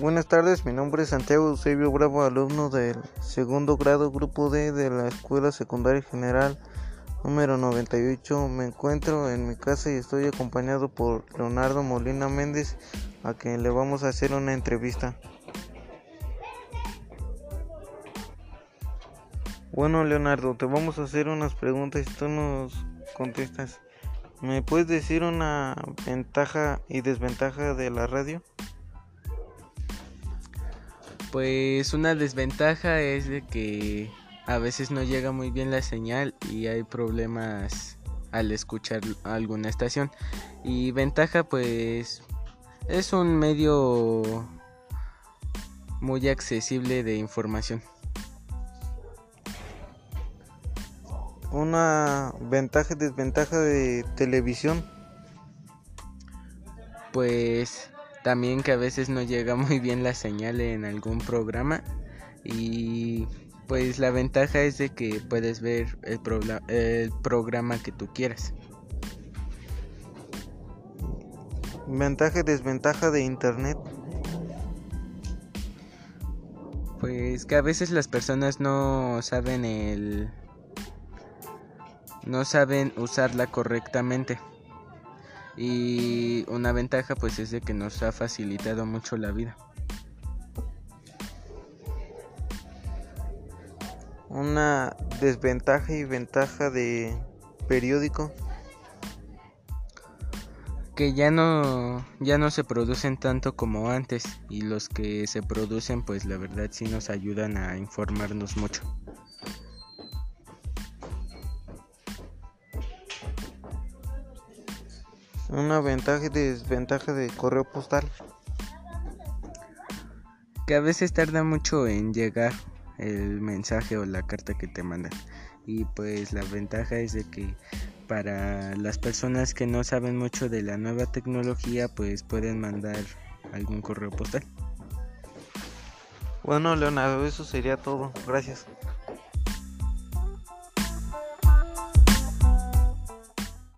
Buenas tardes, mi nombre es Santiago Eusebio Bravo, alumno del segundo grado Grupo D de la Escuela Secundaria General número 98. Me encuentro en mi casa y estoy acompañado por Leonardo Molina Méndez, a quien le vamos a hacer una entrevista. Bueno, Leonardo, te vamos a hacer unas preguntas y tú nos contestas. ¿Me puedes decir una ventaja y desventaja de la radio? Pues una desventaja es de que a veces no llega muy bien la señal y hay problemas al escuchar alguna estación. Y ventaja pues es un medio muy accesible de información. Una ventaja y desventaja de televisión. Pues también que a veces no llega muy bien la señal en algún programa y pues la ventaja es de que puedes ver el, el programa que tú quieras. Ventaja y desventaja de internet. Pues que a veces las personas no saben el no saben usarla correctamente. Y una ventaja pues es de que nos ha facilitado mucho la vida. Una desventaja y ventaja de periódico que ya no ya no se producen tanto como antes y los que se producen pues la verdad sí nos ayudan a informarnos mucho. Una ventaja y desventaja de correo postal. Que a veces tarda mucho en llegar el mensaje o la carta que te mandan. Y pues la ventaja es de que para las personas que no saben mucho de la nueva tecnología pues pueden mandar algún correo postal. Bueno Leonardo, eso sería todo. Gracias.